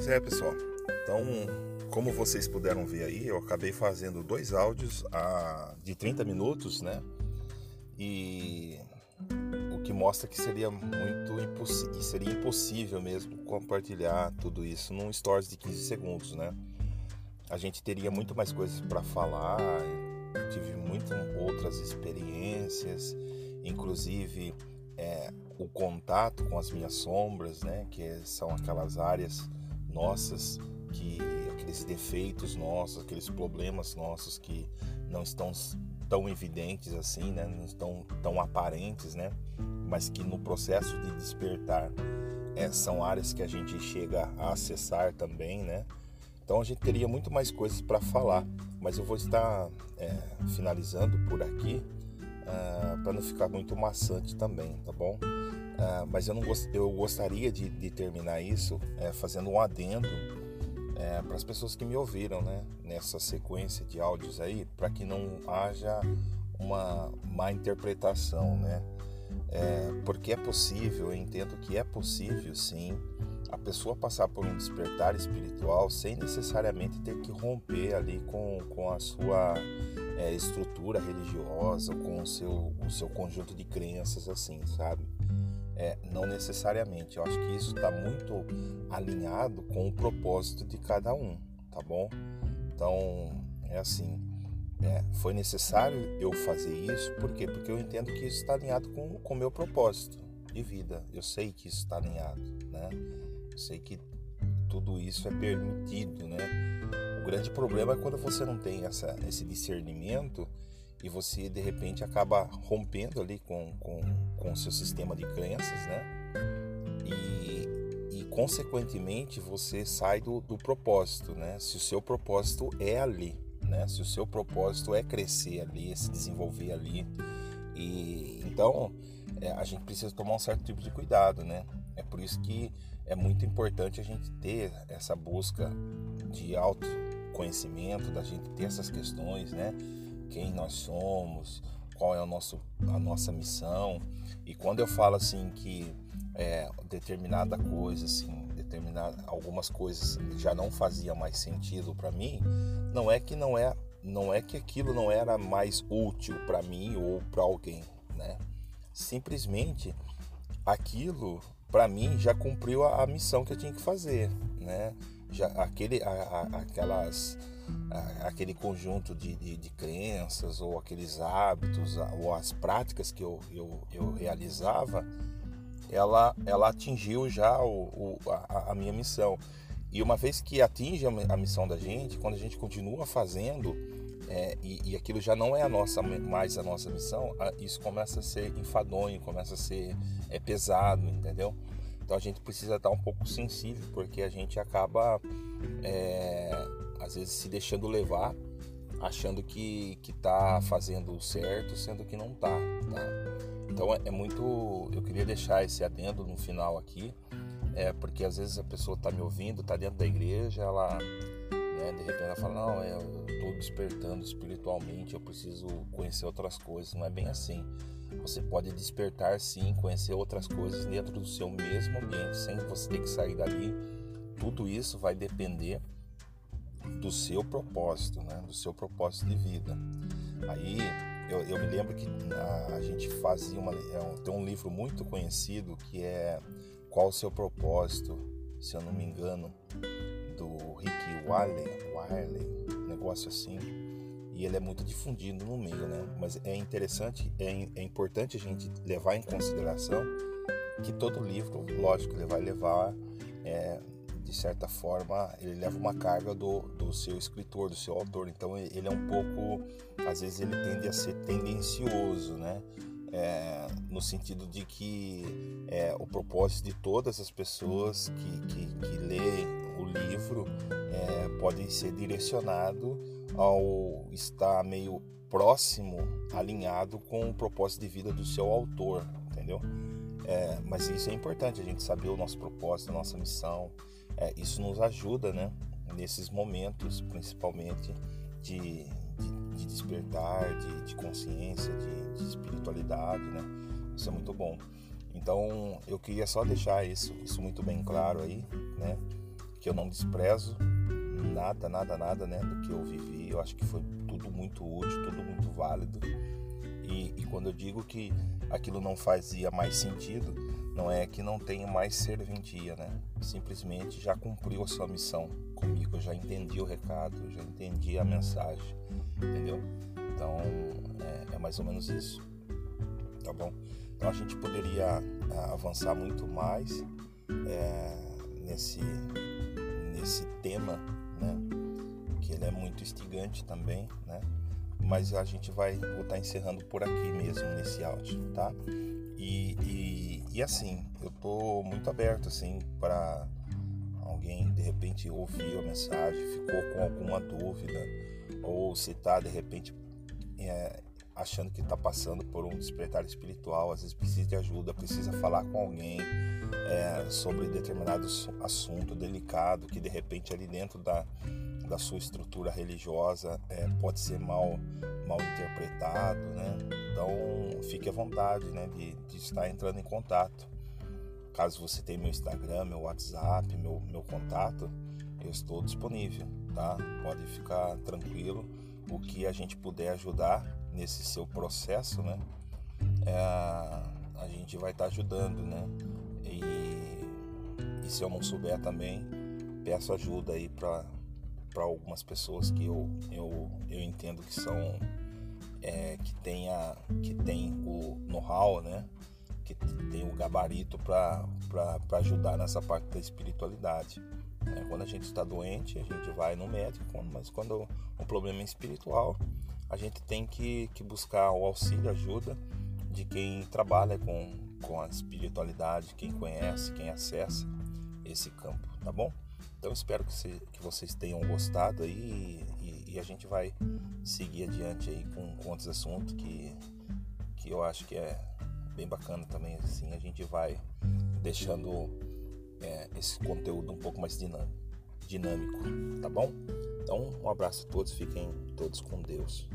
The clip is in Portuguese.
Pois é, pessoal. Então, como vocês puderam ver aí, eu acabei fazendo dois áudios a, de 30 minutos, né? E o que mostra que seria muito impossível, seria impossível mesmo compartilhar tudo isso num stories de 15 segundos, né? A gente teria muito mais coisas para falar, tive muitas outras experiências, inclusive é, o contato com as minhas sombras, né? Que são aquelas áreas nossas que aqueles defeitos nossos, aqueles problemas nossos que não estão tão evidentes assim, né? Não estão tão aparentes, né? Mas que no processo de despertar é, são áreas que a gente chega a acessar também, né? Então a gente teria muito mais coisas para falar, mas eu vou estar é, finalizando por aqui uh, ah, para não ficar muito maçante também, tá bom? Uh, mas eu, não gost, eu gostaria de, de terminar isso é, fazendo um adendo é, para as pessoas que me ouviram né, nessa sequência de áudios aí, para que não haja uma má interpretação, né? É, porque é possível, eu entendo que é possível sim a pessoa passar por um despertar espiritual sem necessariamente ter que romper ali com, com a sua é, estrutura religiosa, com o seu, o seu conjunto de crenças, assim, sabe? É, não necessariamente. Eu acho que isso está muito alinhado com o propósito de cada um, tá bom? Então, é assim. É, foi necessário eu fazer isso, por quê? Porque eu entendo que isso está alinhado com o meu propósito de vida. Eu sei que isso está alinhado, né? Eu sei que tudo isso é permitido, né? O grande problema é quando você não tem essa, esse discernimento e você de repente acaba rompendo ali com, com, com o seu sistema de crenças, né? E, e consequentemente você sai do, do propósito, né? Se o seu propósito é ali, né? Se o seu propósito é crescer ali, é se desenvolver ali, e então é, a gente precisa tomar um certo tipo de cuidado, né? É por isso que é muito importante a gente ter essa busca de autoconhecimento, da gente ter essas questões, né? Quem nós somos, qual é o nosso, a nossa missão. E quando eu falo assim que é, determinada coisa, assim, determinada, algumas coisas já não fazia mais sentido para mim, não é que não é, não é que aquilo não era mais útil para mim ou para alguém, né? Simplesmente aquilo para mim já cumpriu a, a, missão que eu tinha que fazer, né? Já aquele, a, a, aquelas aquele conjunto de, de, de, crenças ou aqueles hábitos ou as práticas que eu, eu, eu realizava, ela, ela atingiu já o, o a, a, minha missão. E uma vez que atinge a missão da gente, quando a gente continua fazendo é, e, e, aquilo já não é a nossa mais a nossa missão, isso começa a ser enfadonho, começa a ser é, pesado, entendeu? Então a gente precisa estar um pouco sensível porque a gente acaba é, às vezes se deixando levar, achando que que tá fazendo certo, sendo que não tá, tá? Então é, é muito, eu queria deixar esse adendo no final aqui, é porque às vezes a pessoa tá me ouvindo, tá dentro da igreja, ela né, de repente ela fala, não, é, eu tô despertando espiritualmente, eu preciso conhecer outras coisas, não é bem assim. Você pode despertar sim, conhecer outras coisas dentro do seu mesmo ambiente, sem você ter que sair dali. Tudo isso vai depender do seu propósito, né? do seu propósito de vida. Aí eu, eu me lembro que a, gente fazia uma. É, tem um livro muito conhecido que é Qual o seu propósito, se eu não me engano, do Rick Wiley, Wiley negócio assim. E ele é muito difundido no meio, né? Mas é interessante, é, é importante a gente levar em consideração que todo livro, lógico, ele vai levar é, de certa forma, ele leva uma carga do, do seu escritor, do seu autor. Então, ele é um pouco, às vezes, ele tende a ser tendencioso, né? É, no sentido de que é, o propósito de todas as pessoas que, que, que lêem o livro é, pode ser direcionado ao estar meio próximo, alinhado com o propósito de vida do seu autor, entendeu? É, mas isso é importante, a gente saber o nosso propósito, a nossa missão, é, isso nos ajuda, né? Nesses momentos, principalmente de, de, de despertar, de, de consciência, de, de, espiritualidade, né? Isso é muito bom. Então, eu queria só deixar isso, isso muito bem claro aí, né? que eu não desprezo nada, nada, nada, né, do que eu vivi. Eu acho que foi tudo muito útil, tudo muito válido. E, e quando eu digo que aquilo não fazia mais sentido, não é que não tenha mais serventia, né? Simplesmente já cumpriu a sua missão comigo, eu já entendi o recado, eu já entendi a mensagem, entendeu? Então é, é mais ou menos isso, tá bom? Então a gente poderia ah, avançar muito mais é, nesse nesse tema, né? Que ele é muito instigante também, né? Mas a gente vai vou estar encerrando por aqui mesmo nesse áudio, tá? E, e, e assim, eu tô muito aberto assim para alguém de repente ouviu a mensagem, ficou com alguma dúvida ou se tá de repente é, achando que está passando por um despertar espiritual, às vezes precisa de ajuda, precisa falar com alguém é, sobre determinado assunto delicado que de repente ali dentro da, da sua estrutura religiosa é, pode ser mal, mal interpretado, né? Então fique à vontade né, de, de estar entrando em contato. Caso você tenha meu Instagram, meu WhatsApp, meu, meu contato, eu estou disponível, tá? Pode ficar tranquilo. O que a gente puder ajudar, nesse seu processo, né? É, a gente vai estar tá ajudando, né? E, e, se eu não souber também, peço ajuda aí para para algumas pessoas que eu, eu, eu entendo que são é, que tenha que tem o know-how, né? Que tem o gabarito para ajudar nessa parte da espiritualidade. Né? Quando a gente está doente, a gente vai no médico, mas quando um problema é espiritual, a gente tem que, que buscar o auxílio, ajuda de quem trabalha com, com a espiritualidade, quem conhece, quem acessa esse campo, tá bom? Então espero que, se, que vocês tenham gostado aí e, e, a gente vai seguir adiante aí com, com outros assuntos que, que eu acho que é bem bacana também, assim, a gente vai deixando é, esse conteúdo um pouco mais dinâmico, dinâmico, tá bom? Então um abraço a todos, fiquem todos com Deus.